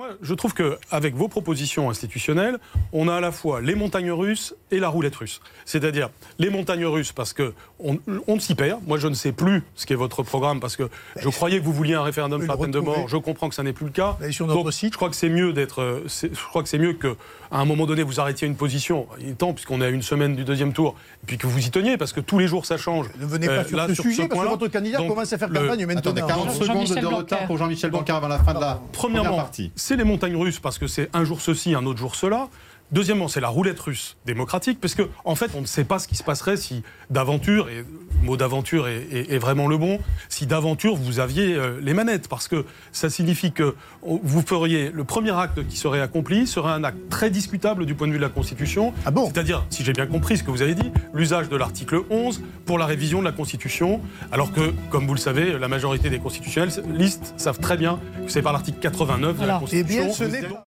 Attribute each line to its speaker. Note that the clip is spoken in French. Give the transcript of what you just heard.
Speaker 1: Moi, je trouve qu'avec vos propositions institutionnelles, on a à la fois les montagnes russes et la roulette russe. C'est-à-dire les montagnes russes parce que on, on s'y perd. Moi, je ne sais plus ce qu'est votre programme parce que je croyais que vous vouliez un référendum sur la peine de mort. Je comprends que ça n'est plus le cas.
Speaker 2: sur notre
Speaker 1: Donc,
Speaker 2: site.
Speaker 1: je crois que c'est mieux d'être. euh, Je crois que c'est mieux que à un moment donné vous arrêtiez une position. Il est temps puisqu'on est à une semaine du deuxième tour, et puis que vous y teniez parce que tous les jours ça change.
Speaker 2: Ne venez pas
Speaker 1: Euh,
Speaker 2: sur
Speaker 1: là,
Speaker 2: ce
Speaker 1: sur
Speaker 2: sujet
Speaker 1: ce
Speaker 2: parce que votre candidat commence à faire
Speaker 1: le-
Speaker 2: campagne maintenant.
Speaker 3: Attendez, 40 secondes de retard pour Jean-Michel Blanquer avant la fin de la première partie.
Speaker 1: C'est les montagnes russes parce que c'est un jour ceci, un autre jour cela. Deuxièmement, c'est la roulette russe démocratique, parce que en fait, on ne sait pas ce qui se passerait si d'aventure, et le mot d'aventure est, est- est vraiment le bon, si d'aventure vous aviez euh, les manettes, parce que ça signifie que vous feriez le premier acte qui serait accompli serait un acte très discutable du point de vue de la Constitution.
Speaker 2: Ah bon?
Speaker 1: C'est-à-dire, si j'ai bien compris ce que vous avez dit, l'usage de l'article 11 pour la révision de la Constitution, alors que, comme vous le savez, la majorité des constitutionnalistes savent très bien que c'est par l'article 89 de la Constitution.
Speaker 2: Eh bien, ce n'est pas-